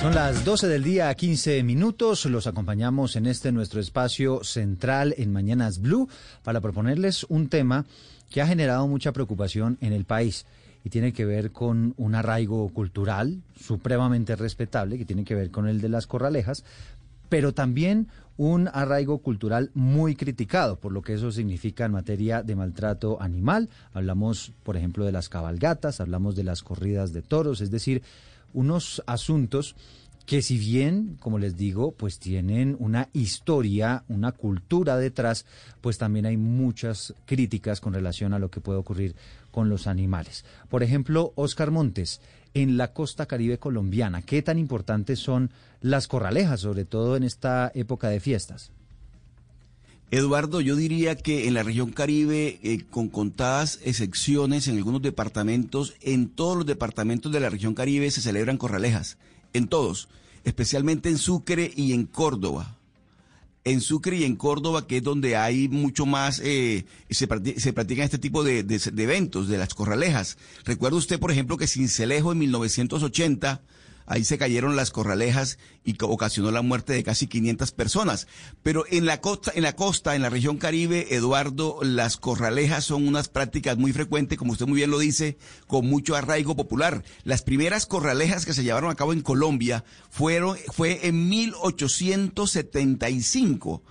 Son las 12 del día, 15 minutos. Los acompañamos en este nuestro espacio central en Mañanas Blue para proponerles un tema que ha generado mucha preocupación en el país y tiene que ver con un arraigo cultural supremamente respetable, que tiene que ver con el de las corralejas, pero también un arraigo cultural muy criticado por lo que eso significa en materia de maltrato animal. Hablamos, por ejemplo, de las cabalgatas, hablamos de las corridas de toros, es decir, unos asuntos que si bien, como les digo, pues tienen una historia, una cultura detrás, pues también hay muchas críticas con relación a lo que puede ocurrir con los animales. Por ejemplo, Oscar Montes, en la costa caribe colombiana, ¿qué tan importantes son las corralejas, sobre todo en esta época de fiestas? Eduardo, yo diría que en la región Caribe, eh, con contadas excepciones en algunos departamentos, en todos los departamentos de la región Caribe se celebran corralejas, en todos, especialmente en Sucre y en Córdoba. En Sucre y en Córdoba, que es donde hay mucho más, eh, se, se, practican este tipo de, eventos, de las corralejas. Recuerda usted, por ejemplo, que Cincelejo en 1980 ahí se cayeron las corralejas y ocasionó la muerte de casi 500 personas. Pero en la costa, en la costa, en la región Caribe, Eduardo, las corralejas son unas prácticas muy frecuentes, como usted muy bien lo dice, con mucho arraigo popular. Las primeras corralejas que se llevaron a cabo en Colombia fueron, fue en 1875.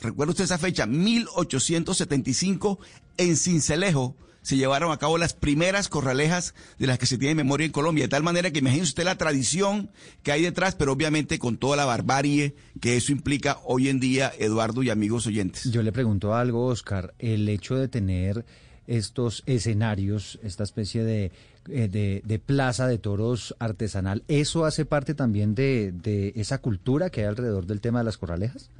¿Recuerda usted esa fecha? 1875 en Cincelejo se llevaron a cabo las primeras corralejas de las que se tiene memoria en Colombia, de tal manera que imagínese usted la tradición que hay detrás, pero obviamente con toda la barbarie que eso implica hoy en día, Eduardo y amigos oyentes. Yo le pregunto algo, Oscar, el hecho de tener estos escenarios, esta especie de, eh, de, de, plaza de toros artesanal, ¿eso hace parte también de, de esa cultura que hay alrededor del tema de las corralejas?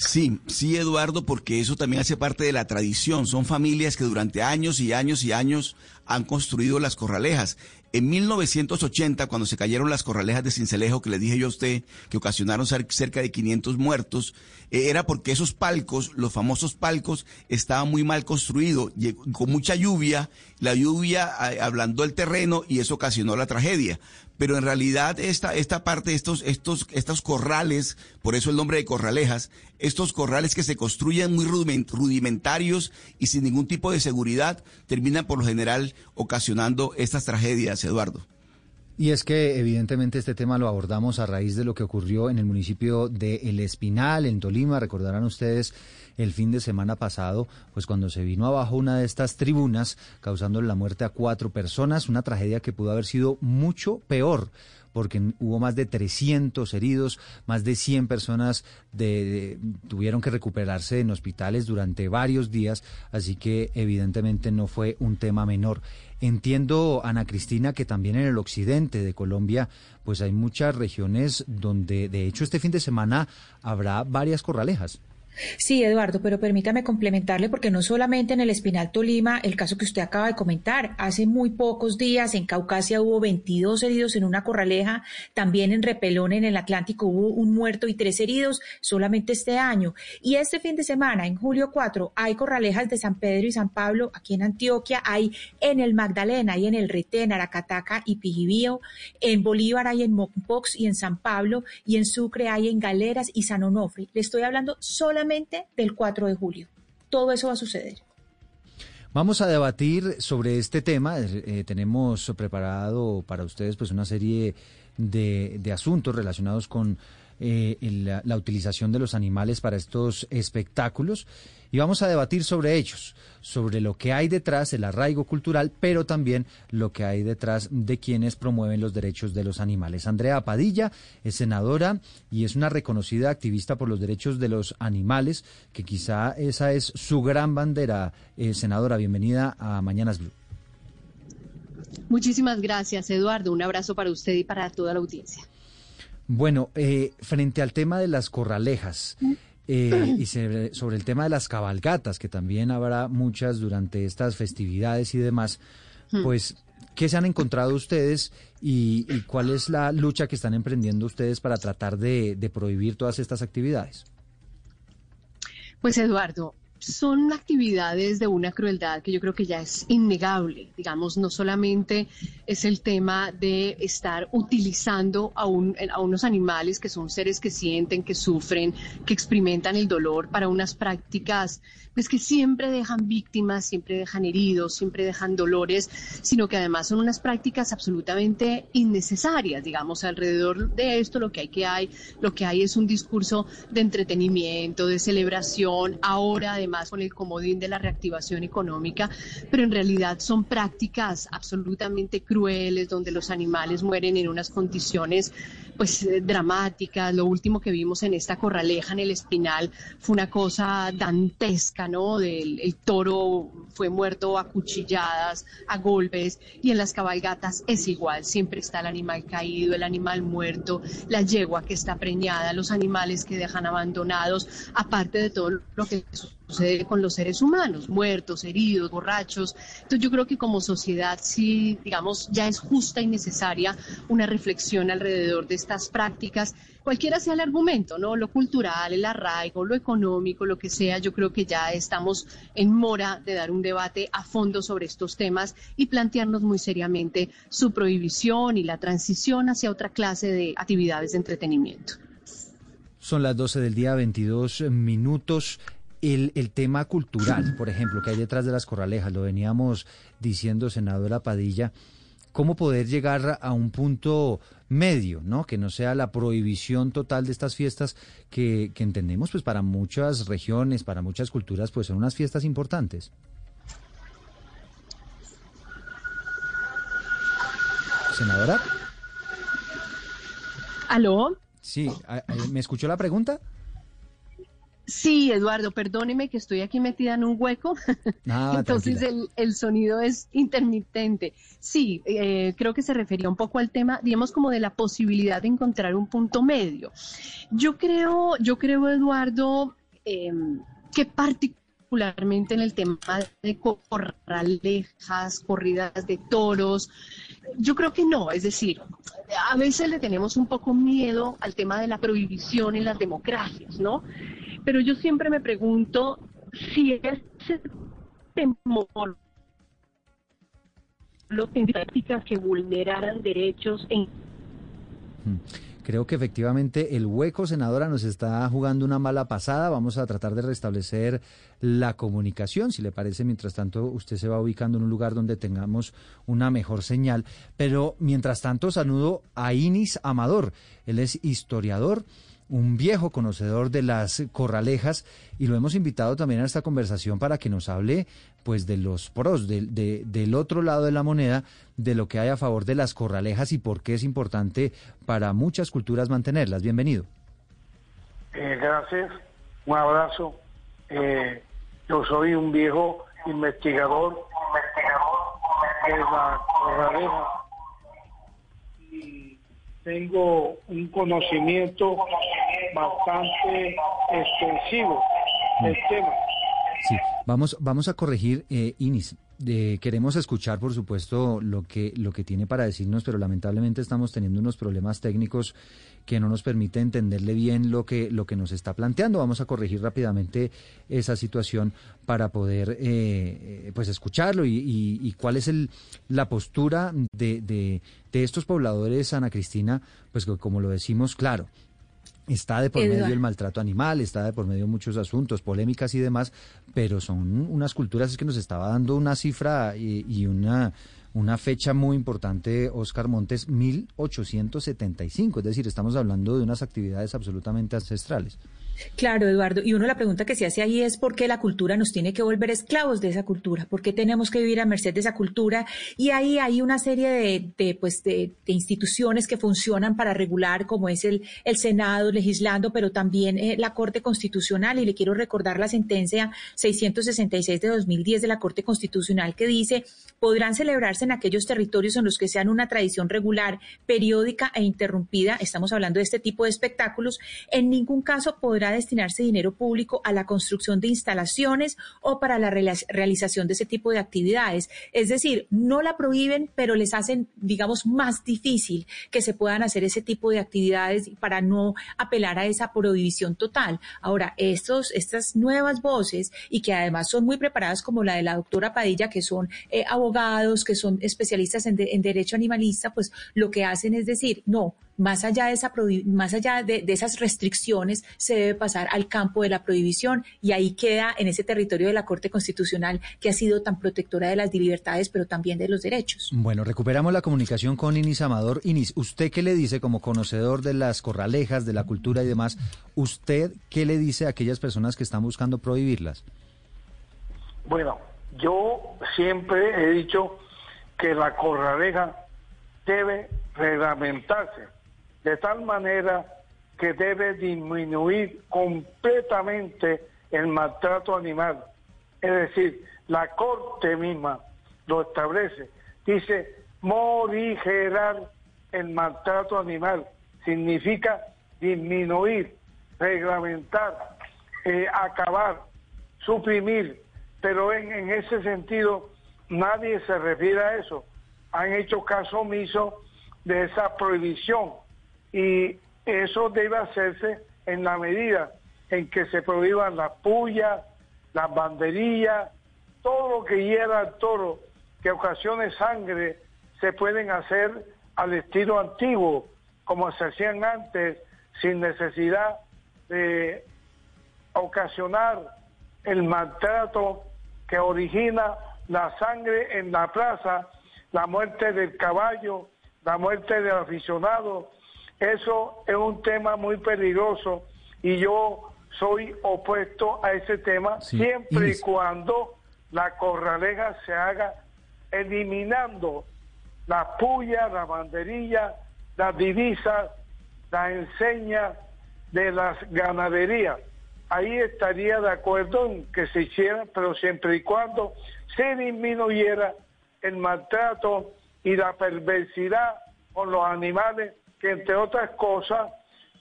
Sí, sí, Eduardo, porque eso también hace parte de la tradición. Son familias que durante años y años y años han construido las corralejas. En 1980, cuando se cayeron las corralejas de Cincelejo, que le dije yo a usted, que ocasionaron cerca de 500 muertos, era porque esos palcos, los famosos palcos, estaban muy mal construidos, con mucha lluvia, la lluvia ablandó el terreno y eso ocasionó la tragedia pero en realidad esta, esta parte, estos, estos, estos corrales, por eso el nombre de corralejas, estos corrales que se construyen muy rudimentarios y sin ningún tipo de seguridad, terminan por lo general ocasionando estas tragedias, Eduardo. Y es que evidentemente este tema lo abordamos a raíz de lo que ocurrió en el municipio de El Espinal, en Tolima. Recordarán ustedes el fin de semana pasado, pues cuando se vino abajo una de estas tribunas, causando la muerte a cuatro personas, una tragedia que pudo haber sido mucho peor porque hubo más de 300 heridos, más de 100 personas de, tuvieron que recuperarse en hospitales durante varios días, así que evidentemente no fue un tema menor. Entiendo, Ana Cristina, que también en el occidente de Colombia, pues hay muchas regiones donde, de hecho, este fin de semana habrá varias corralejas. Sí, Eduardo, pero permítame complementarle porque no solamente en el Espinal Tolima, el caso que usted acaba de comentar, hace muy pocos días en Caucasia hubo 22 heridos en una corraleja, también en Repelón en el Atlántico hubo un muerto y tres heridos solamente este año. Y este fin de semana, en julio 4, hay corralejas de San Pedro y San Pablo, aquí en Antioquia, hay en el Magdalena, hay en el Retén, Aracataca y Pijibío, en Bolívar hay en Mopox y en San Pablo, y en Sucre hay en Galeras y San Onofre. Le estoy hablando solamente del 4 de julio. Todo eso va a suceder. Vamos a debatir sobre este tema. Eh, tenemos preparado para ustedes pues una serie de, de asuntos relacionados con eh, la, la, utilización de los animales para estos espectáculos y vamos a debatir sobre ellos, sobre lo que hay detrás, el arraigo cultural, pero también lo que hay detrás de quienes promueven los derechos de los animales. Andrea Padilla es senadora y es una reconocida activista por los derechos de los animales, que quizá esa es su gran bandera. Eh, senadora, bienvenida a Mañanas Blue. Muchísimas gracias, Eduardo. Un abrazo para usted y para toda la audiencia. Bueno, eh, frente al tema de las corralejas eh, y sobre, sobre, el tema de las cabalgatas, que también habrá muchas durante estas festividades y demás, hmm. pues, ¿qué se han encontrado ustedes y, y, cuál es la lucha que están emprendiendo ustedes para tratar de, de prohibir todas estas actividades? Pues, Eduardo, son actividades de una crueldad que yo creo que ya es innegable. Digamos, no solamente es el tema de estar utilizando a, a, unos animales que son seres que sienten, que sufren, que experimentan el dolor para unas prácticas pues que siempre dejan víctimas, siempre dejan heridos, siempre dejan dolores, sino que además son unas prácticas absolutamente innecesarias, digamos, alrededor de esto lo que hay que hay, lo que hay es un discurso de entretenimiento, de celebración, ahora además con el comodín de la reactivación económica, pero en realidad son prácticas absolutamente crueles donde los animales mueren en unas condiciones pues eh, dramáticas. Lo último que vimos en esta corraleja en el Espinal fue una cosa dantesca, ¿no? Del, el toro fue muerto a cuchilladas, a golpes, y en las cabalgatas es igual, siempre está el animal caído, el animal muerto, la yegua que está preñada, los animales que dejan abandonados, aparte de todo lo que con los seres humanos, muertos, heridos, borrachos. Entonces yo creo que como sociedad sí, digamos, ya es justa y necesaria una reflexión alrededor de estas prácticas, cualquiera sea el argumento, ¿no? Lo cultural, el arraigo, lo económico, lo que sea, yo creo que ya estamos en mora de dar un debate a fondo sobre estos temas y plantearnos muy seriamente su prohibición y la transición hacia otra clase de actividades de entretenimiento. Son las 12 del día, 22 minutos el, el, tema cultural, por ejemplo, que hay detrás de las corralejas, lo veníamos diciendo, senadora Padilla, cómo poder llegar a un punto medio, ¿no? Que no sea la prohibición total de estas fiestas que, que entendemos, pues para muchas regiones, para muchas culturas, pues son unas fiestas importantes. Senadora. ¿Aló? Sí, ¿me escuchó la pregunta? Sí, Eduardo, perdóneme que estoy aquí metida en un hueco, ah, entonces el, sonido es intermitente. Sí, eh, creo que se refería un poco al tema, digamos, como de la posibilidad de encontrar un punto medio. Yo creo, yo creo, Eduardo, em, que particularmente en el tema de corralejas, corridas de toros, yo creo que no, es decir, a veces le tenemos un poco miedo al tema de la prohibición en las democracias, ¿no? Pero yo siempre me pregunto si ese temor los prácticas que vulneraran derechos en mm. Creo que efectivamente el hueco, senadora, nos está jugando una mala pasada. Vamos a tratar de restablecer la comunicación. Si le parece, mientras tanto, usted se va ubicando en un lugar donde tengamos una mejor señal. Pero mientras tanto, saludo a Inis Amador. Él es historiador un viejo conocedor de las corralejas y lo hemos invitado también a esta conversación para que nos hable pues de los pros, de, del otro lado de la moneda, de lo que hay a favor de las corralejas y por qué es importante para muchas culturas mantenerlas. Bienvenido. Eh, gracias, un abrazo. Eh, yo soy un viejo investigador, de la corraleja y tengo un conocimiento bastante extensivo del tema. Sí, vamos, vamos a corregir, eh, Inis. Queremos escuchar, por supuesto, lo que, lo que tiene para decirnos, pero lamentablemente estamos teniendo unos problemas técnicos que no nos permite entenderle bien lo que, lo que nos está planteando. Vamos a corregir rápidamente esa situación para poder eh, eh, pues escucharlo y, cuál es el, la postura de, de, de estos pobladores, Ana Cristina, pues como lo decimos, claro, Está de por medio el maltrato animal, está de por medio muchos asuntos, polémicas y demás, pero son unas culturas que nos estaba dando una cifra y, una, una fecha muy importante, Oscar Montes, 1875, es decir, estamos hablando de unas actividades absolutamente ancestrales. Claro, Eduardo. Y uno la pregunta que se hace ahí es por qué la cultura nos tiene que volver esclavos de esa cultura, por qué tenemos que vivir a merced de esa cultura. Y ahí hay una serie de, pues, de, instituciones que funcionan para regular, como es el, el Senado legislando, pero también eh, la Corte Constitucional. Y le quiero recordar la sentencia 666 de 2010 de la Corte Constitucional que dice, podrán celebrarse en aquellos territorios en los que sean una tradición regular, periódica e interrumpida, estamos hablando de este tipo de espectáculos, en ningún caso podrá destinarse dinero público a la construcción de instalaciones o para la realización de ese tipo de actividades. Es decir, no la prohíben, pero les hacen, digamos, más difícil que se puedan hacer ese tipo de actividades para no apelar a esa prohibición total. Ahora, estos, estas nuevas voces y que además son muy preparadas como la de la doctora Padilla, que son eh, abogados, que son especialistas en derecho animalista, pues lo que hacen es decir, no, más allá de, esa más allá de, esas restricciones, se debe pasar al campo de la prohibición y ahí queda en ese territorio de la Corte Constitucional que ha sido tan protectora de las libertades, pero también de los derechos. Bueno, recuperamos la comunicación con Inis Amador. Inis, ¿usted qué le dice como conocedor de las corralejas, de la cultura y demás? ¿Usted qué le dice a aquellas personas que están buscando prohibirlas? Bueno, yo siempre he dicho que la corraleja debe reglamentarse de tal manera que debe disminuir completamente el maltrato animal. Es decir, la Corte misma lo establece. Dice, morigerar el maltrato animal. Significa disminuir, reglamentar, eh, acabar, suprimir. Pero en, en ese sentido nadie se refiere a eso. Han hecho caso omiso de esa prohibición y eso debe hacerse en la medida en que se prohíban las pullas, las banderillas, todo lo que hiera al toro que ocasione sangre se pueden hacer al estilo antiguo, como se hacían antes, sin necesidad de ocasionar el maltrato que origina la sangre en la plaza, la muerte del caballo, la muerte del aficionado, eso es un tema muy peligroso y yo soy opuesto a ese tema siempre y, cuando la corraleja se haga eliminando la puya, la banderilla, las divisas, la enseña de las ganaderías. Ahí estaría de acuerdo en que se hiciera, pero siempre y cuando se disminuyera el maltrato y la perversidad con los animales que entre otras cosas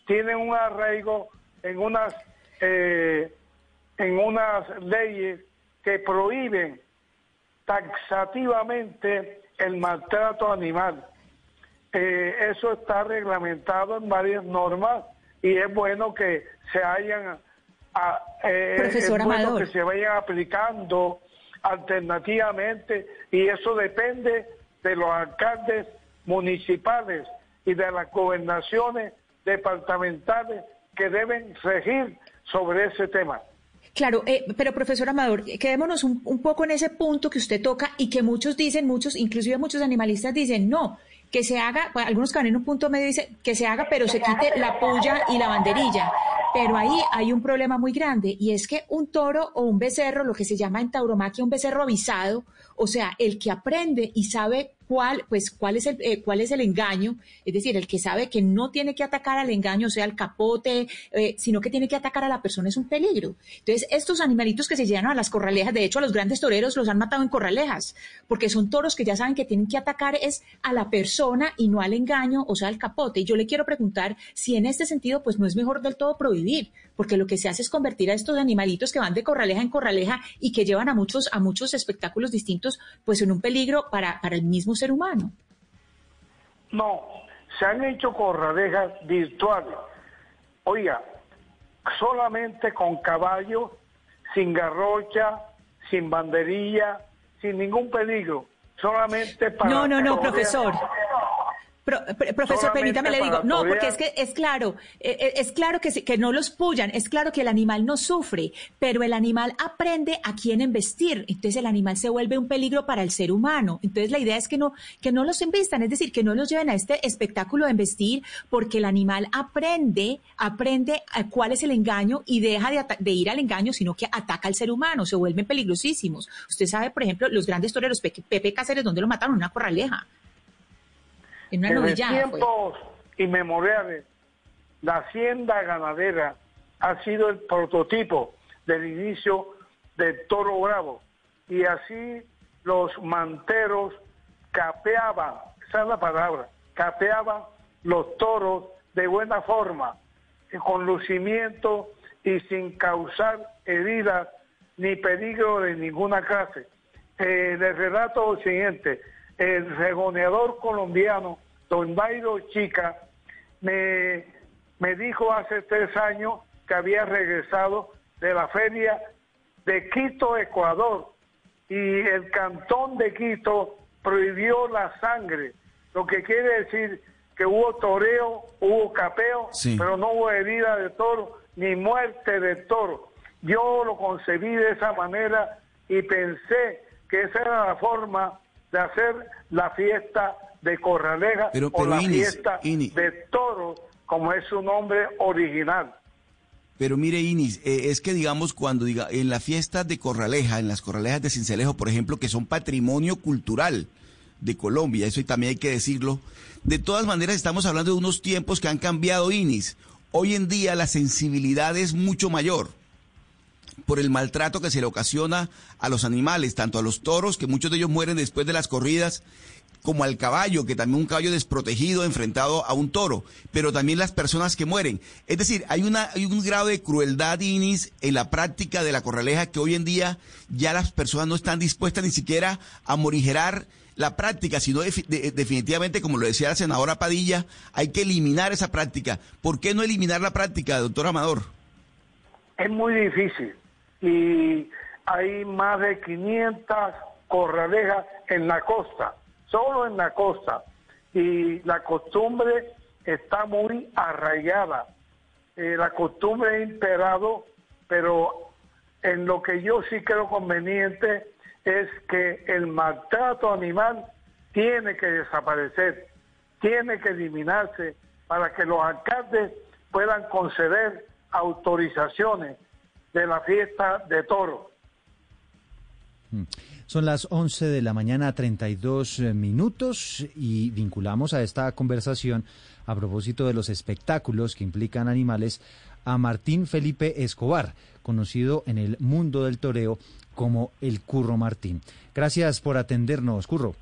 tienen un arraigo en unas eh, en unas leyes que prohíben taxativamente el maltrato animal. Eh, eso está reglamentado en varias normas y es bueno que se hayan eh, es bueno que se vayan aplicando alternativamente y eso depende de los alcaldes municipales y de las gobernaciones departamentales que deben regir sobre ese tema. Claro, eh, pero profesor Amador, quedémonos un, un, poco en ese punto que usted toca y que muchos dicen, muchos, inclusive muchos animalistas dicen, no, que se haga, algunos que van en un punto medio dicen que se haga, pero se quite la puya y la banderilla. Pero ahí hay un problema muy grande y es que un toro o un becerro, lo que se llama en tauromaquia un becerro avisado, o sea, el que aprende y sabe cuál, pues, cuál es el, eh, cuál es el engaño, es decir, el que sabe que no tiene que atacar al engaño, o sea, al capote, eh, sino que tiene que atacar a la persona es un peligro. Entonces, estos animalitos que se llevan a las corralejas, de hecho, a los grandes toreros los han matado en corralejas, porque son toros que ya saben que tienen que atacar es a la persona y no al engaño, o sea, al capote. Y yo le quiero preguntar si en este sentido, pues, no es mejor del todo prohibir, porque lo que se hace es convertir a estos animalitos que van de corraleja en corraleja y que llevan a muchos, a muchos espectáculos distintos, pues, en un peligro para, para el mismo ser humano. No, se han hecho corralejas virtuales. Oiga, solamente con caballo, sin garrocha, sin banderilla, sin ningún peligro, solamente para... No, no, no, profesor profesor, permítame le digo, no, porque es que es claro, eh, eh, es, claro que, que no los pullan, es claro que el animal no sufre, pero el animal aprende a quién embestir, entonces el animal se vuelve un peligro para el ser humano. Entonces la idea es que no, que no los embistan, es decir, que no los lleven a este espectáculo de embestir, porque el animal aprende, aprende a cuál es el engaño y deja de, de, ir al engaño, sino que ataca al ser humano, se vuelven peligrosísimos. Usted sabe, por ejemplo, los grandes toreros, Pepe Cáceres, ¿dónde lo mataron? Una corraleja. En Desde tiempos inmemoriales, la hacienda ganadera ha sido el prototipo del inicio del toro bravo. Y así los manteros capeaban, esa es la palabra, capeaban los toros de buena forma, con lucimiento y sin causar heridas ni peligro de ninguna clase. Eh, les relato lo siguiente, el regoneador colombiano, don Bairo Chica, me, me dijo hace tres años que había regresado de la feria de Quito, Ecuador, y el cantón de Quito prohibió la sangre, lo que quiere decir que hubo toreo, hubo capeo, pero no hubo herida de toro ni muerte de toro. Yo lo concebí de esa manera y pensé que esa era la forma de hacer la fiesta de Corraleja o la fiesta de toro, como es su nombre original. Pero mire, Inis, eh, es que digamos cuando diga en la fiesta de Corraleja, en las Corralejas de Cincelejo, por ejemplo, que son patrimonio cultural de Colombia, eso también hay que decirlo. De todas maneras, estamos hablando de unos tiempos que han cambiado, Inis. Hoy en día la sensibilidad es mucho mayor por el maltrato que se le ocasiona a los animales, tanto a los toros, que muchos de ellos mueren después de las corridas, como al caballo, que también un caballo desprotegido enfrentado a un toro, pero también las personas que mueren. Es decir, hay, una, hay un grado de crueldad, Inis, en la práctica de la corraleja que hoy en día ya las personas no están dispuestas ni siquiera a morigerar la práctica, sino definitivamente, como lo decía la senadora Padilla, hay que eliminar esa práctica. ¿Por qué no eliminar la práctica, doctor Amador? Es muy difícil y hay más de 500 corralejas en la costa solo en la costa y la costumbre está muy arraigada. Eh, la costumbre ha imperado, pero en lo que yo sí creo conveniente es que el maltrato animal tiene que desaparecer, tiene que eliminarse para que los alcaldes puedan conceder autorizaciones de la fiesta de toros. Mm. Son las 11 de la mañana, 32 eh, minutos, y vinculamos a esta conversación a propósito de los espectáculos que implican animales a Martín Felipe Escobar, conocido en el mundo del toreo como el Curro Martín. Gracias por atendernos, Curro.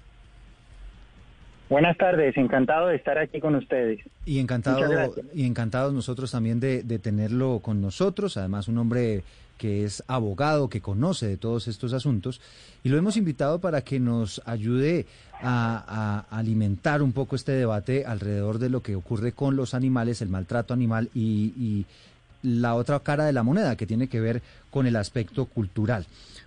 Buenas tardes, encantado de estar aquí con ustedes. Y encantado y encantados nosotros también de, de tenerlo con nosotros, además un hombre que es abogado, que conoce de todos estos asuntos, y lo hemos invitado para que nos ayude a, alimentar un poco este debate alrededor de lo que ocurre con los animales, el maltrato animal y, la otra cara de la moneda, que tiene que ver con el aspecto cultural.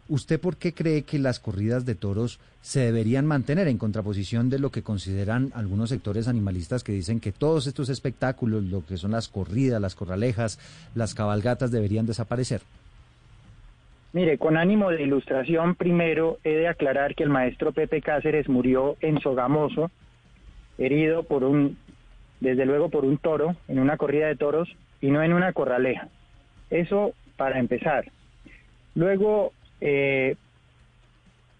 ¿Usted por qué cree que las corridas de toros se deberían mantener en contraposición de lo que consideran algunos sectores animalistas que dicen que todos estos espectáculos, lo que son las corridas, las corralejas, las cabalgatas, deberían desaparecer? Mire, con ánimo de ilustración, primero he de aclarar que el maestro Pepe Cáceres murió en Sogamoso, herido por un, desde luego por un toro, en una corrida de toros, y no en una corraleja. Eso para empezar. Luego, eh,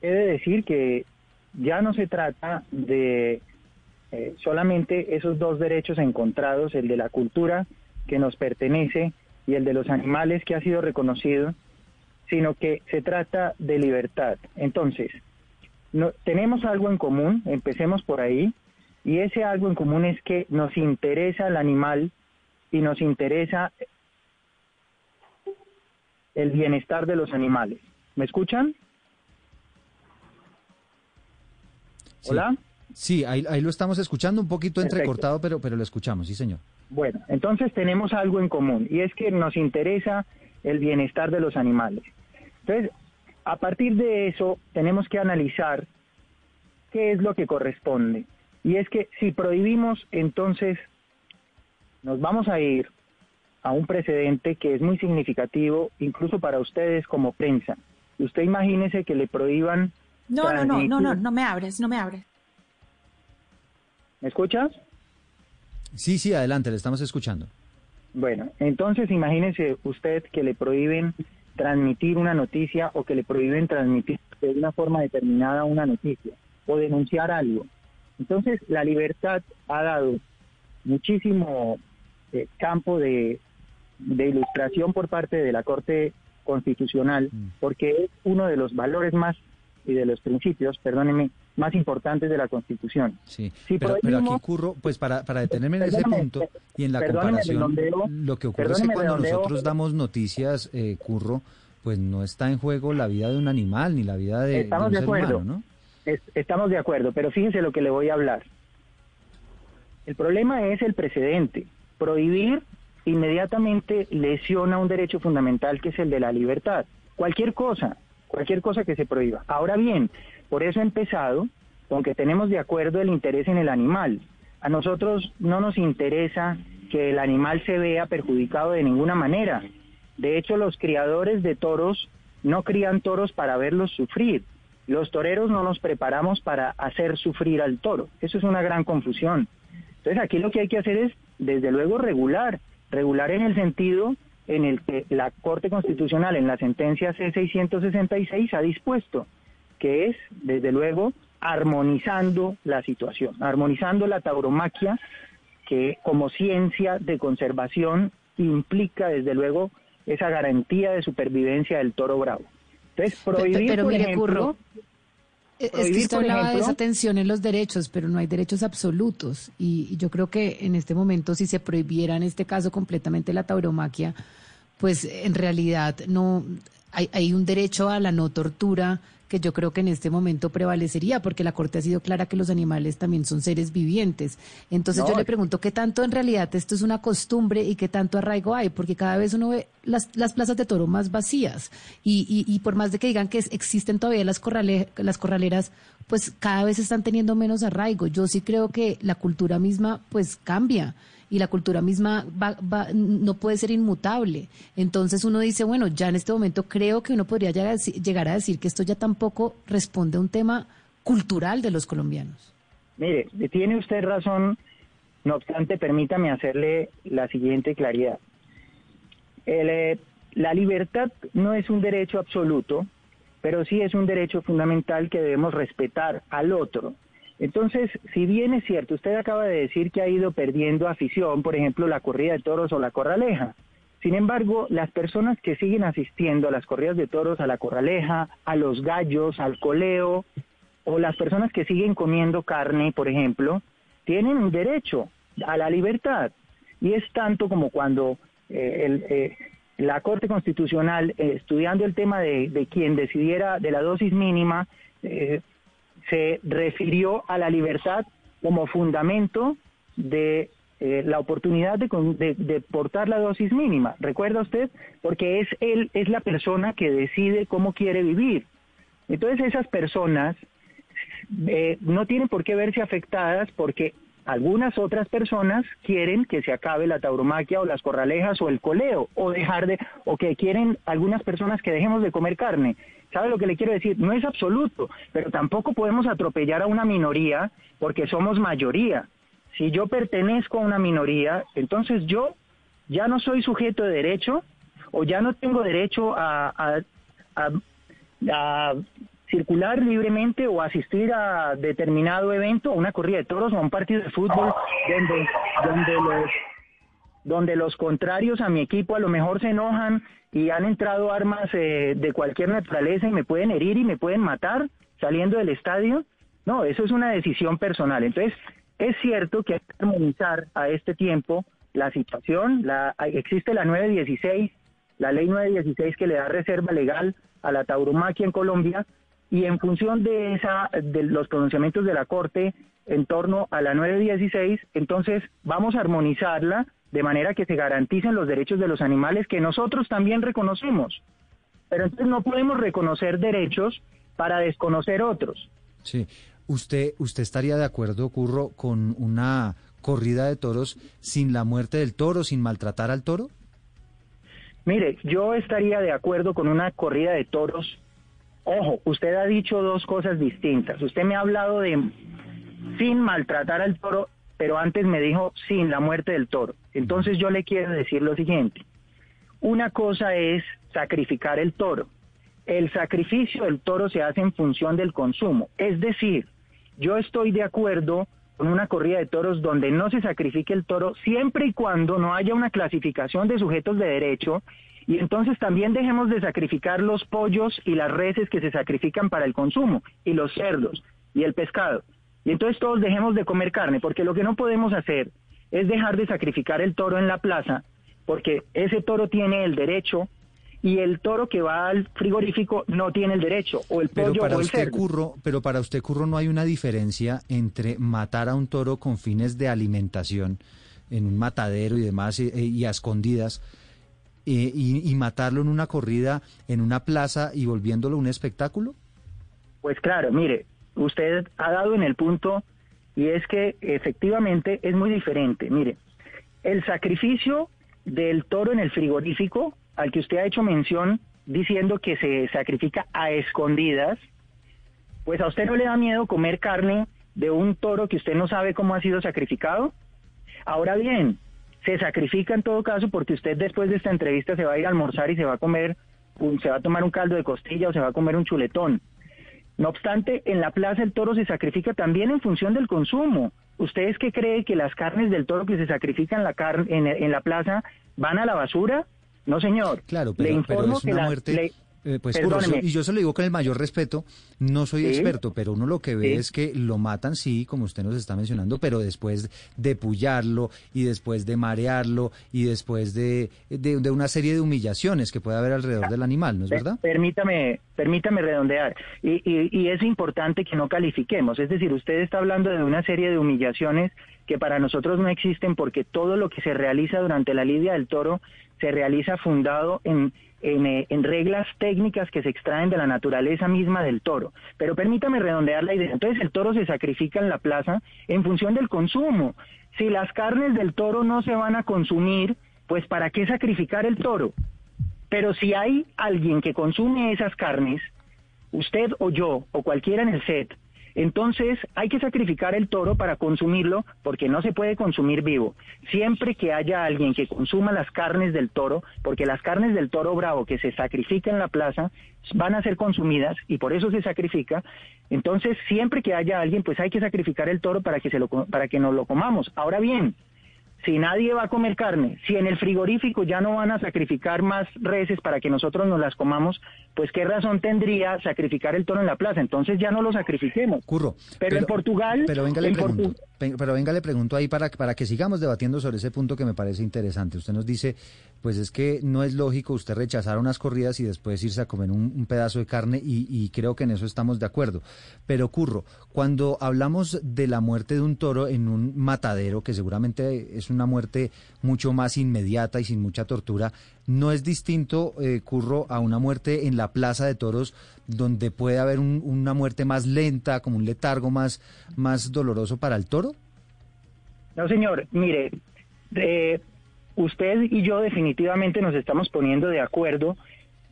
he de decir que ya no se trata de eh, solamente esos dos derechos encontrados, el de la cultura que nos pertenece y el de los animales que ha sido reconocido, sino que se trata de libertad. Entonces, tenemos algo en común, empecemos por ahí, y ese algo en común es que nos interesa el animal y nos interesa el bienestar de los animales. ¿Me escuchan? ¿Hola? Sí, ahí, ahí, lo estamos escuchando, un poquito entrecortado, pero, pero lo escuchamos, sí, señor. Bueno, entonces tenemos algo en común, y es que nos interesa el bienestar de los animales. Entonces, a partir de eso, tenemos que analizar qué es lo que corresponde. Y es que si prohibimos, entonces nos vamos a ir a un precedente que es muy significativo, incluso para ustedes como prensa. Usted imagínese que le prohíban... No, no, no, no, no, no me abres, no me abres. ¿Me escuchas? Sí, sí, adelante, le estamos escuchando. Bueno, entonces imagínese usted que le prohíben transmitir una noticia o que le prohíben transmitir de una forma determinada una noticia o denunciar algo. Entonces, la libertad ha dado muchísimo eh, campo de, de, ilustración por parte de la Corte Constitucional, mm. porque es uno de los valores más y de los principios, perdónenme, más importantes de la Constitución. Sí, pero, aquí ocurro, pues para, para detenerme en ese punto y en la comparación, lo que ocurre es que cuando nosotros damos noticias, eh, Curro, pues no está en juego la vida de un animal ni la vida de, Estamos de, acuerdo. ¿no? estamos de acuerdo, pero fíjense lo que le voy a hablar. El problema es el precedente. Prohibir inmediatamente lesiona un derecho fundamental que es el de la libertad. Cualquier cosa, cualquier cosa que se prohíba. Ahora bien, por eso he empezado con que tenemos de acuerdo el interés en el animal. A nosotros no nos interesa que el animal se vea perjudicado de ninguna manera. De hecho, los criadores de toros no crían toros para verlos sufrir. Los toreros no nos preparamos para hacer sufrir al toro. Eso es una gran confusión. Entonces aquí lo que hay que hacer es, desde luego, regular. Regular en el sentido en el que la Corte Constitucional en la sentencia C666 ha dispuesto, que es, desde luego, armonizando la situación, armonizando la tauromaquia, que como ciencia de conservación implica, desde luego, esa garantía de supervivencia del toro bravo. Entonces, prohibir, pero, mire, Curro, es que usted hablaba de esa tensión en los derechos, pero no hay derechos absolutos. Y, yo creo que en este momento, si se prohibiera en este caso completamente la tauromaquia, pues en realidad no hay, hay un derecho a la no tortura que yo creo que en este momento prevalecería, porque la Corte ha sido clara que los animales también son seres vivientes. Entonces yo le pregunto, ¿qué tanto en realidad esto es una costumbre y qué tanto arraigo hay? Porque cada vez uno ve las, las plazas de toro más vacías y, y, y por más de que digan que existen todavía las, corrale, las corraleras, pues cada vez están teniendo menos arraigo. Yo sí creo que la cultura misma pues cambia y la cultura misma no puede ser inmutable. Entonces uno dice, bueno, ya en este momento creo que uno podría llegar a, decir, que esto ya tampoco responde a un tema cultural de los colombianos. Mire, tiene usted razón, no obstante, permítame hacerle la siguiente claridad. Eh, la libertad no es un derecho absoluto, pero sí es un derecho fundamental que debemos respetar al otro. Entonces, si bien es cierto, usted acaba de decir que ha ido perdiendo afición, por ejemplo, la corrida de toros o la corraleja. Sin embargo, las personas que siguen asistiendo a las corridas de toros, a la corraleja, a los gallos, al coleo, o las personas que siguen comiendo carne, por ejemplo, tienen un derecho a la libertad. Y es tanto como cuando eh, eh, la Corte Constitucional, eh, estudiando el tema de, de, quien decidiera de la dosis mínima, se refirió a la libertad como fundamento de eh, la oportunidad de, portar la dosis mínima. ¿Recuerda usted? Porque es él, es la persona que decide cómo quiere vivir. Entonces esas personas eh, no tienen por qué verse afectadas porque algunas otras personas quieren que se acabe la tauromaquia o las corralejas o el coleo o dejar de o que quieren algunas personas que dejemos de comer carne. ¿Sabe lo que le quiero decir? No es absoluto, pero tampoco podemos atropellar a una minoría porque somos mayoría. Si yo pertenezco a una minoría, entonces yo ya no soy sujeto de derecho o ya no tengo derecho a, a, a circular libremente o asistir a determinado evento, a una corrida de toros o a un partido de fútbol donde, donde los donde los contrarios a mi equipo a lo mejor se enojan y han entrado armas eh, de cualquier naturaleza y me pueden herir y me pueden matar saliendo del estadio. No, eso es una decisión personal. Entonces, es cierto que hay que armonizar a este tiempo la situación. La, existe la 916, la ley 916 que le da reserva legal a la tauromaquia en Colombia, y en función de esa de los pronunciamientos de la Corte en torno a la 916, entonces vamos a armonizarla de manera que se garanticen los derechos de los animales que nosotros también reconocemos. Pero entonces no podemos reconocer derechos para desconocer otros. Sí. ¿Usted, usted estaría de acuerdo, Curro, con una corrida de toros sin la muerte del toro, sin maltratar al toro? Mire, yo estaría de acuerdo con una corrida de toros Ojo, usted ha dicho dos cosas distintas. Usted me ha hablado de sin maltratar al toro, pero antes me dijo sin la muerte del toro. Entonces yo le quiero decir lo siguiente. Una cosa es sacrificar el toro. El sacrificio del toro se hace en función del consumo. Es decir, yo estoy de acuerdo con una corrida de toros donde no se sacrifique el toro siempre y cuando no haya una clasificación de sujetos de derecho y entonces también dejemos de sacrificar los pollos y las reses que se sacrifican para el consumo y los cerdos. y el pescado. Y entonces todos dejemos de comer carne, porque lo que no podemos hacer es dejar de sacrificar el toro en la plaza, porque ese toro tiene el derecho y el toro que va al frigorífico no tiene el derecho, o el pollo pero para o el usted, Curro, pero para usted, Curro, no hay una diferencia entre matar a un toro con fines de alimentación en un matadero y demás, eh, y, a escondidas, eh, y, y matarlo en una corrida, en una plaza y volviéndolo un espectáculo? Pues claro, mire, usted ha dado en el punto y es que efectivamente es muy diferente. Mire, el sacrificio del toro en el frigorífico, al que usted ha hecho mención diciendo que se sacrifica a escondidas, pues a usted no le da miedo comer carne de un toro que usted no sabe cómo ha sido sacrificado. Ahora bien, se sacrifica en todo caso porque usted después de esta entrevista se va a ir a almorzar y se va a comer, se va a tomar un caldo de costilla o se va a comer un chuletón. No obstante, en la plaza el toro se sacrifica también en función del consumo. ¿Ustedes qué creen que las carnes del toro que se sacrifican en la, en, la plaza van a la basura? No, señor. Claro, pero, es una muerte... Eh, pues, y yo se lo digo con el mayor respeto, no soy experto, pero uno lo que ve es que lo matan, sí, como usted nos está mencionando, pero después de pullarlo y después de marearlo y después de, de, una serie de humillaciones que puede haber alrededor del animal, ¿no es verdad? Permítame, permítame redondear. Y, y es importante que no califiquemos, es decir, usted está hablando de una serie de humillaciones que para nosotros no existen porque todo lo que se realiza durante la lidia del toro se realiza fundado en eh, en, reglas técnicas que se extraen de la naturaleza misma del toro. Pero permítame redondear la idea. Entonces el toro se sacrifica en la plaza en función del consumo. Si las carnes del toro no se van a consumir, pues ¿para qué sacrificar el toro? Pero si hay alguien que consume esas carnes, usted o yo o cualquiera en el set, entonces hay que sacrificar el toro para consumirlo porque no se puede consumir vivo. Siempre que haya alguien que consuma las carnes del toro, porque las carnes del toro bravo que se sacrifica en la plaza van a ser consumidas y por eso se sacrifica, entonces siempre que haya alguien pues hay que sacrificar el toro para que, se lo, para que nos lo comamos. Ahora bien, si nadie va a comer carne, si en el frigorífico ya no van a sacrificar más reses para que nosotros nos las comamos, pues qué razón tendría sacrificar el toro en la plaza. Entonces ya no lo sacrifiquemos. Curro. Pero, en Portugal... Pero venga, le pregunto, pero venga, le pregunto ahí para, para que sigamos debatiendo sobre ese punto que me parece interesante. Usted nos dice, pues es que no es lógico usted rechazar unas corridas y después irse a comer un, pedazo de carne y, y, creo que en eso estamos de acuerdo. Pero Curro, cuando hablamos de la muerte de un toro en un matadero, que seguramente es una muerte mucho más inmediata y sin mucha tortura, no es distinto, eh, Curro, a una muerte en la plaza de toros donde puede haber una muerte más lenta, como un letargo más, más doloroso para el toro? No, señor, mire, eh, usted y yo definitivamente nos estamos poniendo de acuerdo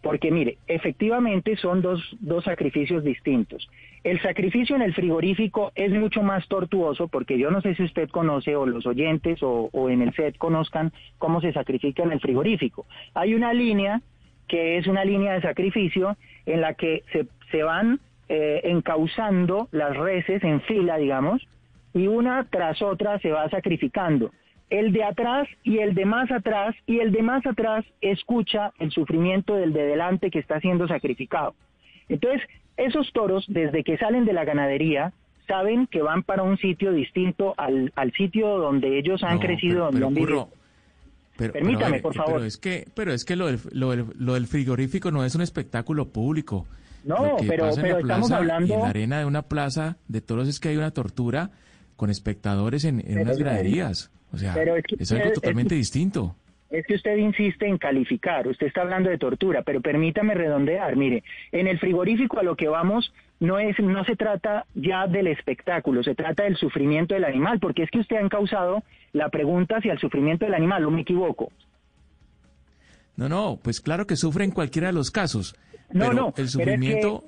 porque mire, efectivamente son dos, dos sacrificios distintos. El sacrificio en el frigorífico es mucho más tortuoso porque yo no sé si usted conoce o los oyentes o, en el set conozcan cómo se sacrifica en el frigorífico. Hay una línea que es una línea de sacrificio en la que se, se van eh, encauzando las reses en fila, digamos, y una tras otra se va sacrificando el de atrás y el de más atrás y el de más atrás escucha el sufrimiento del de delante que está siendo sacrificado. Entonces, esos toros, desde que salen de la ganadería, saben que van para un sitio distinto al, sitio donde ellos han crecido, pero, Permítame, por favor. Pero es que, pero es que lo del, lo, del, frigorífico no es un espectáculo público. No, pero, pero estamos hablando... En la arena de una plaza de toros es que hay una tortura con espectadores en, unas graderías. O sea, es, algo totalmente distinto. Es que usted insiste en calificar, usted está hablando de tortura, pero permítame redondear, mire, en el frigorífico a lo que vamos no es no se trata ya del espectáculo, se trata del sufrimiento del animal, porque es que usted ha causado la pregunta hacia el sufrimiento del animal, ¿o me equivoco? No, no, pues claro que sufre en cualquiera de los casos. No, no, el sufrimiento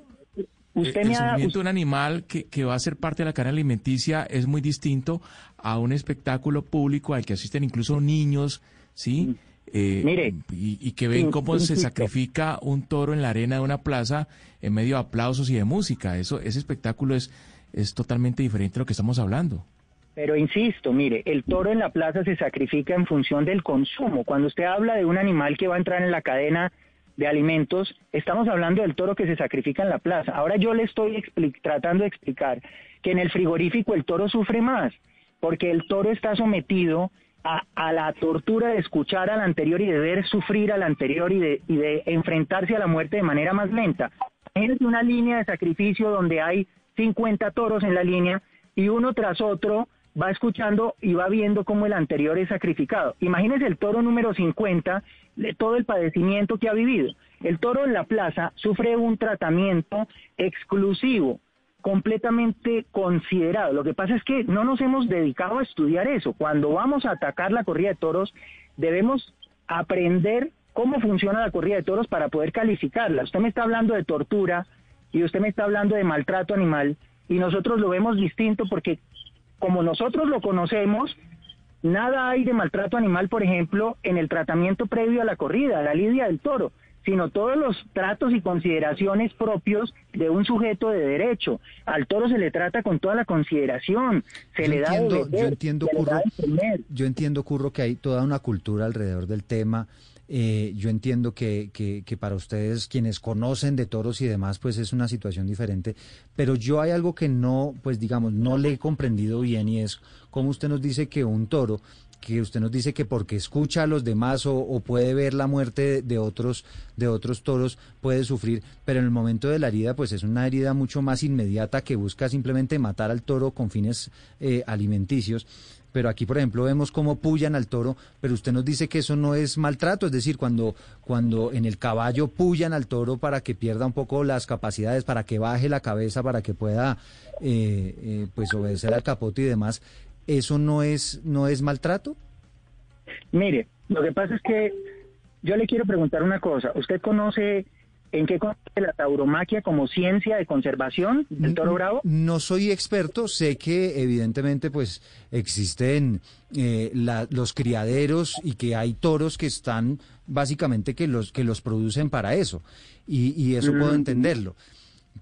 Usted el, sufrimiento de un animal que, que, va a ser parte de la cadena alimenticia es muy distinto a un espectáculo público al que asisten incluso niños, ¿sí? Mm. Eh, Mire, y, que ven cómo se sacrifica un toro en la arena de una plaza en medio de aplausos y de música. Eso, ese espectáculo es, es totalmente diferente a lo que estamos hablando. Pero insisto, mire, el toro en la plaza se sacrifica en función del consumo. Cuando usted habla de un animal que va a entrar en la cadena de alimentos, estamos hablando del toro que se sacrifica en la plaza. Ahora yo le estoy tratando de explicar que en el frigorífico el toro sufre más, porque el toro está sometido a, la tortura de escuchar al anterior y de ver sufrir al anterior y de, y de enfrentarse a la muerte de manera más lenta. Imagínense una línea de sacrificio donde hay 50 toros en la línea y uno tras otro va escuchando y va viendo cómo el anterior es sacrificado. Imagínese el toro número 50, de todo el padecimiento que ha vivido. El toro en la plaza sufre un tratamiento exclusivo, completamente considerado. Lo que pasa es que no nos hemos dedicado a estudiar eso. Cuando vamos a atacar la corrida de toros, debemos aprender cómo funciona la corrida de toros para poder calificarla. Usted me está hablando de tortura y usted me está hablando de maltrato animal y nosotros lo vemos distinto porque como nosotros lo conocemos, nada hay de maltrato animal, por ejemplo, en el tratamiento previo a la corrida, a la lidia del toro, sino todos los tratos y consideraciones propios de un sujeto de derecho. Al toro se le trata con toda la consideración, se le da yo entiendo, curro, yo entiendo, Curro, que hay toda una cultura alrededor del tema eh, yo entiendo que, que, para ustedes, quienes conocen de toros y demás, pues es una situación diferente, pero yo hay algo que no, pues digamos, no le he comprendido bien y es como usted nos dice que un toro, que usted nos dice que porque escucha a los demás o, puede ver la muerte de otros, de otros toros, puede sufrir, pero en el momento de la herida, pues es una herida mucho más inmediata que busca simplemente matar al toro con fines eh, alimenticios pero aquí, por ejemplo, vemos cómo pullan al toro, pero usted nos dice que eso no es maltrato, es decir, cuando, cuando en el caballo pullan al toro para que pierda un poco las capacidades, para que baje la cabeza, para que pueda eh, eh, pues obedecer al capote y demás, ¿eso no es, no es maltrato? Mire, lo que pasa es que yo le quiero preguntar una cosa. ¿Usted conoce ¿En qué consiste la tauromaquia como ciencia de conservación del toro bravo? No soy experto, sé que evidentemente pues existen eh, los criaderos y que hay toros que están básicamente que los que los producen para eso y, eso puedo mm. entenderlo.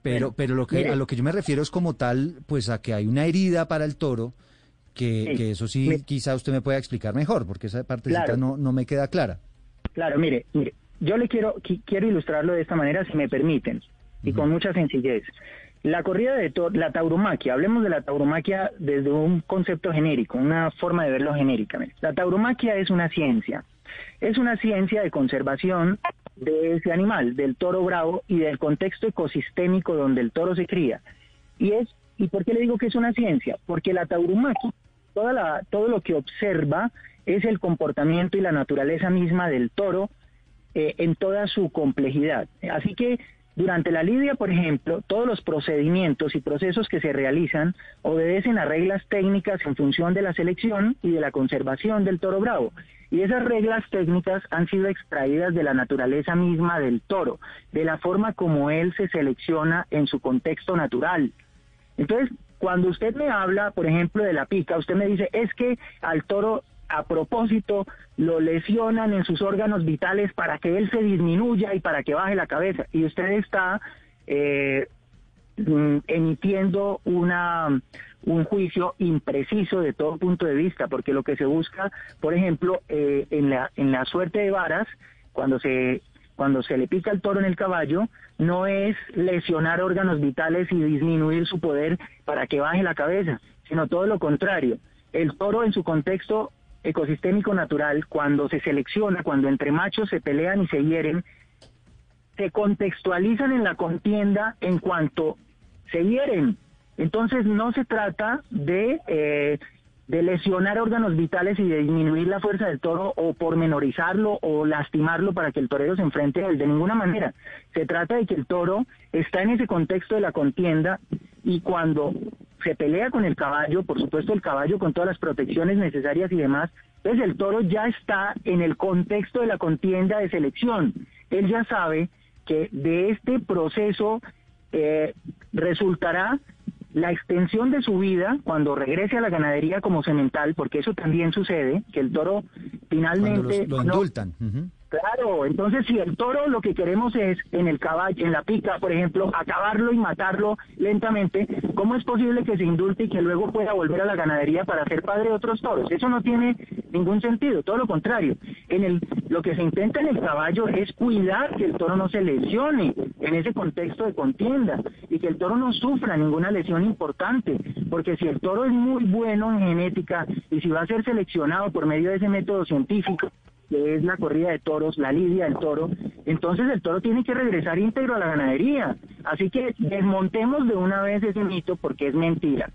Pero, pero lo que, a lo que yo me refiero es como tal, pues a que hay una herida para el toro, que, eso sí, quizá usted me pueda explicar mejor, porque esa partecita no, no me queda clara. Claro, mire, mire, yo le quiero, quiero ilustrarlo de esta manera, si me permiten, y con mucha sencillez. La corrida de la tauromaquia, hablemos de la tauromaquia desde un concepto genérico, una forma de verlo genéricamente. La tauromaquia es una ciencia, es una ciencia de conservación de ese animal, del toro bravo y del contexto ecosistémico donde el toro se cría. Y es ¿Y por qué le digo que es una ciencia? Porque la tauromaquia, toda la, todo lo que observa es el comportamiento y la naturaleza misma del toro eh, en toda su complejidad. Así que durante la lidia, por ejemplo, todos los procedimientos y procesos que se realizan obedecen a reglas técnicas en función de la selección y de la conservación del toro bravo. Y esas reglas técnicas han sido extraídas de la naturaleza misma del toro, de la forma como él se selecciona en su contexto natural. Entonces, cuando usted me habla, por ejemplo, de la pica, usted me dice, es que al toro a propósito lo lesionan en sus órganos vitales para que él se disminuya y para que baje la cabeza. Y usted está eh, mm, emitiendo una, un juicio impreciso de todo punto de vista, porque lo que se busca, por ejemplo, eh, en, la, en la suerte de varas, cuando se, cuando se le pica el toro en el caballo, no es lesionar órganos vitales y disminuir su poder para que baje la cabeza, sino todo lo contrario. El toro en su contexto ecosistémico natural, cuando se selecciona, cuando entre machos se pelean y se hieren, se contextualizan en la contienda en cuanto se hieren. Entonces no se trata de, eh, de lesionar órganos vitales y de disminuir la fuerza del toro o pormenorizarlo o lastimarlo para que el torero se enfrente a él. De ninguna manera. Se trata de que el toro está en ese contexto de la contienda y cuando se pelea con el caballo, por supuesto el caballo con todas las protecciones necesarias y demás, entonces el toro ya está en el contexto de la contienda de selección. Él ya sabe que de este proceso eh, resultará la extensión de su vida cuando regrese a la ganadería como semental, porque eso también sucede, que el toro finalmente... lo indultan. Claro, entonces si el toro lo que queremos es en el caballo, en la pica, por ejemplo, acabarlo y matarlo lentamente, ¿Cómo es posible que se indulte y que luego pueda volver a la ganadería para ser padre de otros toros? Eso no tiene ningún sentido, todo lo contrario. En el, lo que se intenta en el caballo es cuidar que el toro no se lesione en ese contexto de contienda y que el toro no sufra ninguna lesión importante, porque si el toro es muy bueno en genética y si va a ser seleccionado por medio de ese método científico, que es la corrida de toros, la lidia del toro, entonces el toro tiene que regresar íntegro a la ganadería. Así que desmontemos de una vez ese mito porque es mentira.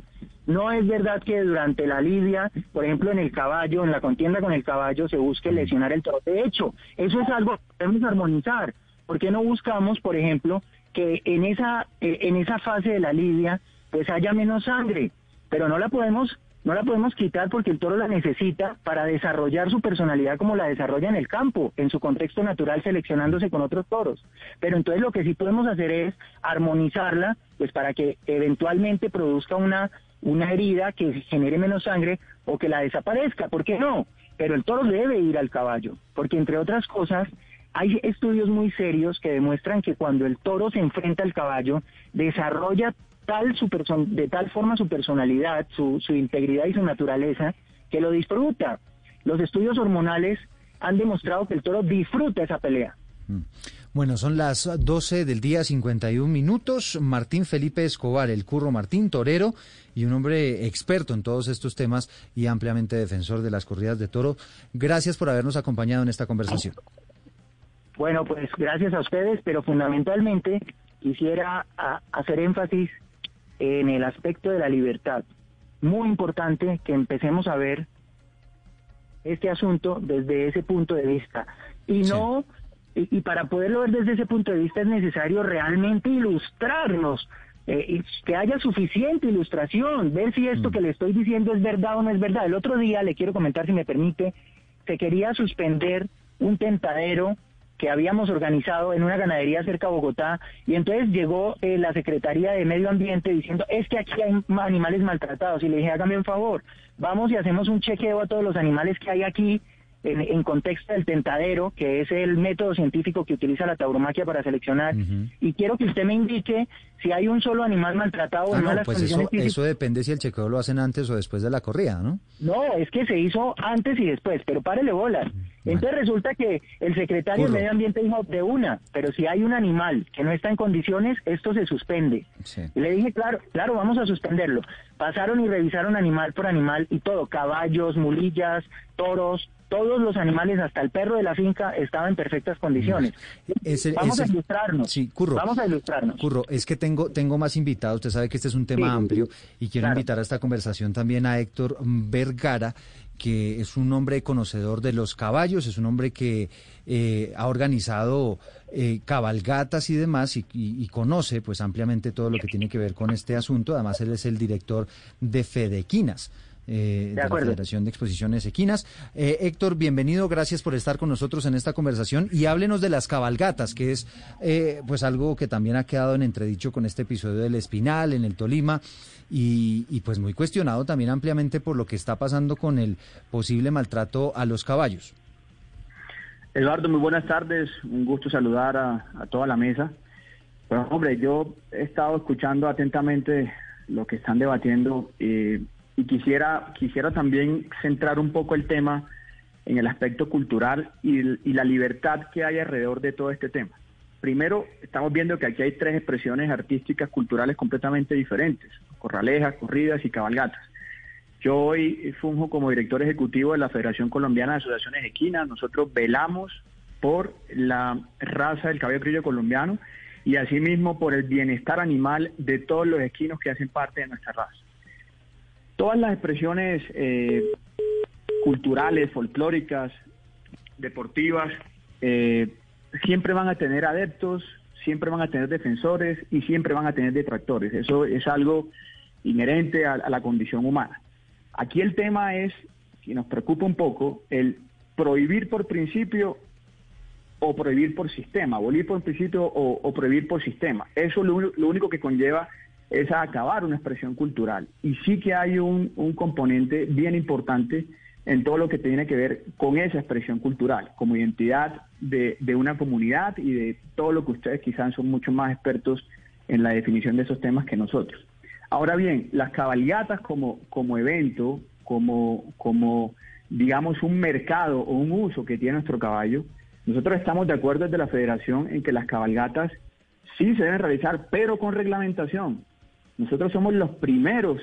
No es verdad que durante la lidia, por ejemplo en el caballo, en la contienda con el caballo, se busque lesionar el toro. De hecho, eso es algo que debemos armonizar. ¿Por qué no buscamos, por ejemplo, que en esa, eh, en esa fase de la lidia, pues haya menos sangre? Pero no la podemos no la podemos quitar porque el toro la necesita para desarrollar su personalidad como la desarrolla en el campo, en su contexto natural, seleccionándose con otros toros. Pero entonces lo que sí podemos hacer es armonizarla, pues para que eventualmente produzca una, una herida que genere menos sangre o que la desaparezca. ¿Por qué no? Pero el toro debe ir al caballo, porque entre otras cosas, hay estudios muy serios que demuestran que cuando el toro se enfrenta al caballo, desarrolla tal su de tal forma su personalidad, su, su integridad y su naturaleza, que lo disfruta. Los estudios hormonales han demostrado que el toro disfruta esa pelea. Mm. Bueno, son las 12 del día 51 minutos. Martín Felipe Escobar, el curro Martín Torero y un hombre experto en todos estos temas y ampliamente defensor de las corridas de toro. Gracias por habernos acompañado en esta conversación. Bueno, pues gracias a ustedes, pero fundamentalmente quisiera hacer énfasis en el aspecto de la libertad. Muy importante que empecemos a ver este asunto desde ese punto de vista. Y no, y, para poderlo ver desde ese punto de vista es necesario realmente ilustrarnos, eh, que haya suficiente ilustración, ver si esto mm. que le estoy diciendo es verdad o no es verdad. El otro día, le quiero comentar si me permite, se quería suspender un tentadero que habíamos organizado en una ganadería cerca de Bogotá y entonces llegó eh, la Secretaría de Medio Ambiente diciendo es que aquí hay animales maltratados y le dije hágame un favor, vamos y hacemos un chequeo a todos los animales que hay aquí en, contexto del tentadero, que es el método científico que utiliza la tauromaquia para seleccionar. Y quiero que usted me indique si hay un solo animal maltratado o ah, no. pues eso, eso depende si el chequeo lo hacen antes o después de la corrida, ¿no? No, es que se hizo antes y después, pero párele bolas. Entonces resulta que el secretario de Medio Ambiente dijo de una, pero si hay un animal que no está en condiciones, esto se suspende. le dije, claro, claro, vamos a suspenderlo. Pasaron y revisaron animal por animal y todo, caballos, mulillas, toros, todos los animales, hasta el perro de la finca, estaban en perfectas condiciones. Vamos a ilustrarnos. Sí, Curro. Vamos a ilustrarnos. Curro, es que tengo, tengo más invitados. Usted sabe que este es un tema amplio y quiero invitar a esta conversación también a Héctor Vergara, que es un hombre conocedor de los caballos, es un hombre que eh, ha organizado eh, cabalgatas y demás y, y, conoce pues ampliamente todo lo que tiene que ver con este asunto. Además, él es el director de Fedequinas eh, de, la Federación de Exposiciones Equinas. Eh, Héctor, bienvenido, gracias por estar con nosotros en esta conversación y háblenos de las cabalgatas, que es eh, pues algo que también ha quedado en entredicho con este episodio del Espinal, en el Tolima, y, y pues muy cuestionado también ampliamente por lo que está pasando con el posible maltrato a los caballos. Eduardo, muy buenas tardes, un gusto saludar a, a toda la mesa. Bueno, hombre, yo he estado escuchando atentamente lo que están debatiendo y y quisiera, quisiera también centrar un poco el tema en el aspecto cultural y, la libertad que hay alrededor de todo este tema. Primero, estamos viendo que aquí hay tres expresiones artísticas culturales completamente diferentes, corralejas, corridas y cabalgatas. Yo hoy funjo como director ejecutivo de la Federación Colombiana de Asociaciones Equinas. Nosotros velamos por la raza del cabello criollo colombiano y asimismo por el bienestar animal de todos los equinos que hacen parte de nuestra raza. Todas las expresiones eh, culturales, folclóricas, deportivas, eh, siempre van a tener adeptos, siempre van a tener defensores y siempre van a tener detractores. Eso es algo inherente a, la condición humana. Aquí el tema es, y nos preocupa un poco, el prohibir por principio o prohibir por sistema, abolir por principio o, prohibir por sistema. Eso lo, lo único que conlleva es acabar una expresión cultural. Y sí que hay un, componente bien importante en todo lo que tiene que ver con esa expresión cultural, como identidad de, una comunidad y de todo lo que ustedes quizás son mucho más expertos en la definición de esos temas que nosotros. Ahora bien, las cabalgatas como, como evento, como, como digamos un mercado o un uso que tiene nuestro caballo, nosotros estamos de acuerdo desde la federación en que las cabalgatas sí se deben realizar, pero con reglamentación. Nosotros somos los primeros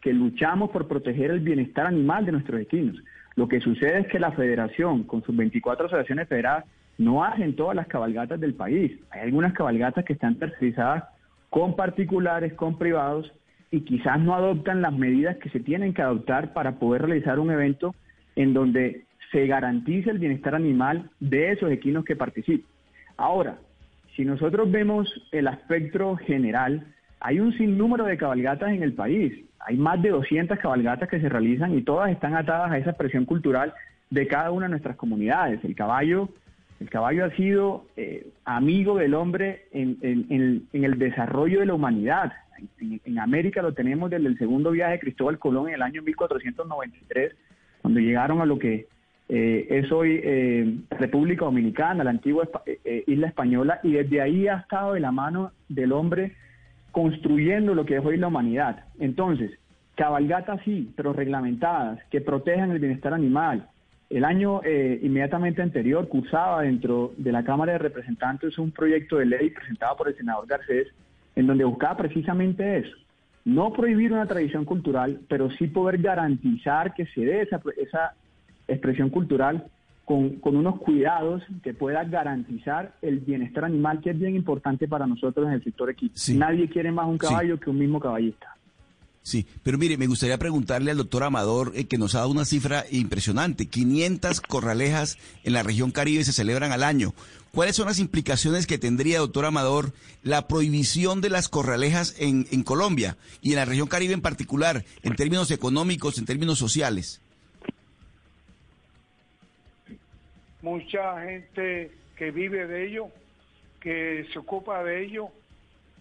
que luchamos por proteger el bienestar animal de nuestros equinos. Lo que sucede es que la federación, con sus 24 asociaciones federadas, no hacen todas las cabalgatas del país. Hay algunas cabalgatas que están tercerizadas con particulares, con privados, y quizás no adoptan las medidas que se tienen que adoptar para poder realizar un evento en donde se garantice el bienestar animal de esos equinos que participan. Ahora, si nosotros vemos el aspecto general, hay un sinnúmero de cabalgatas en el país. Hay más de 200 cabalgatas que se realizan y todas están atadas a esa expresión cultural de cada una de nuestras comunidades. El caballo, el caballo ha sido eh, amigo del hombre en, el desarrollo de la humanidad. En, América lo tenemos desde el segundo viaje de Cristóbal Colón en el año 1493, cuando llegaron a lo que eh, es hoy eh, República Dominicana, la antigua isla española, y desde ahí ha estado de la mano del hombre construyendo lo que es hoy la humanidad. Entonces, cabalgatas sí, pero reglamentadas, que protejan el bienestar animal. El año eh, inmediatamente anterior cursaba dentro de la Cámara de Representantes un proyecto de ley presentado por el senador Garcés, en donde buscaba precisamente eso, no prohibir una tradición cultural, pero sí poder garantizar que se dé esa, esa expresión cultural con, unos cuidados que pueda garantizar el bienestar animal, que es bien importante para nosotros en el sector equipo. Nadie quiere más un caballo que un mismo caballista. Sí, pero mire, me gustaría preguntarle al doctor Amador, eh, que nos ha dado una cifra impresionante. 500 corralejas en la región Caribe se celebran al año. ¿Cuáles son las implicaciones que tendría, doctor Amador, la prohibición de las corralejas en, en Colombia y en la región Caribe en particular, en términos económicos, en términos sociales? Mucha gente que vive de ello, que se ocupa de ello,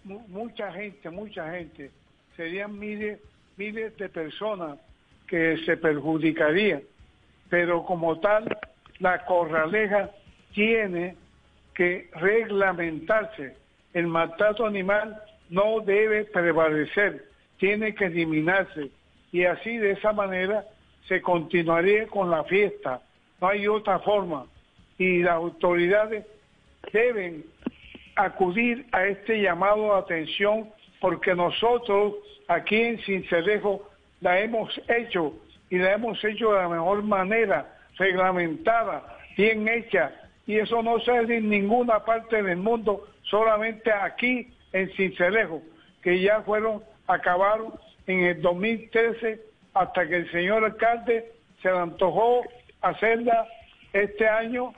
mucha gente, mucha gente, serían miles, miles de personas que se perjudicarían, pero como tal, la corraleja tiene que reglamentarse. El maltrato animal no debe prevalecer, tiene que eliminarse y así de esa manera se continuaría con la fiesta. No hay otra forma y las autoridades deben acudir a este llamado de atención porque nosotros aquí en Cincelejo la hemos hecho y la hemos hecho de la mejor manera, reglamentada, bien hecha, y eso no se hace en ninguna parte del mundo, solamente aquí en Cincelejo, que ya fueron, acabaron en el 2013 hasta que el señor alcalde se le antojó hacerla este año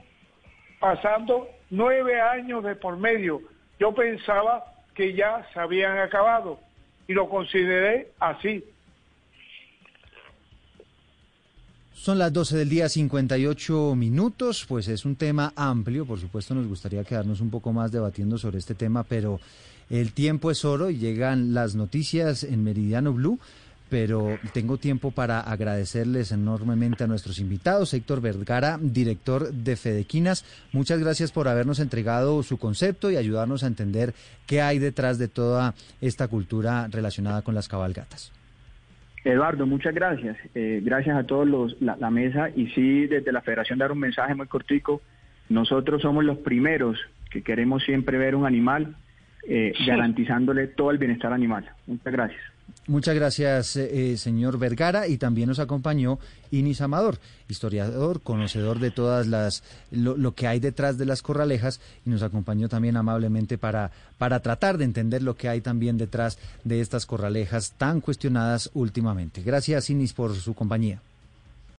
pasando nueve años de por medio. Yo pensaba que ya se habían acabado y lo consideré así. Son las 12 del día, 58 minutos, pues es un tema amplio, por supuesto nos gustaría quedarnos un poco más debatiendo sobre este tema, pero el tiempo es oro y llegan las noticias en Meridiano Blue pero tengo tiempo para agradecerles enormemente a nuestros invitados. Héctor Vergara, director de Fedequinas, muchas gracias por habernos entregado su concepto y ayudarnos a entender qué hay detrás de toda esta cultura relacionada con las cabalgatas. Eduardo, muchas gracias. Eh, gracias a todos los, la, mesa y sí, desde la Federación dar un mensaje muy cortico. Nosotros somos los primeros que queremos siempre ver un animal eh, garantizándole todo el bienestar animal. Muchas gracias. Muchas gracias, eh, eh, señor Vergara, y también nos acompañó Inis Amador, historiador, conocedor de todas las lo, que hay detrás de las corralejas, y nos acompañó también amablemente para, para tratar de entender lo que hay también detrás de estas corralejas tan cuestionadas últimamente. Gracias, Inis, por su compañía.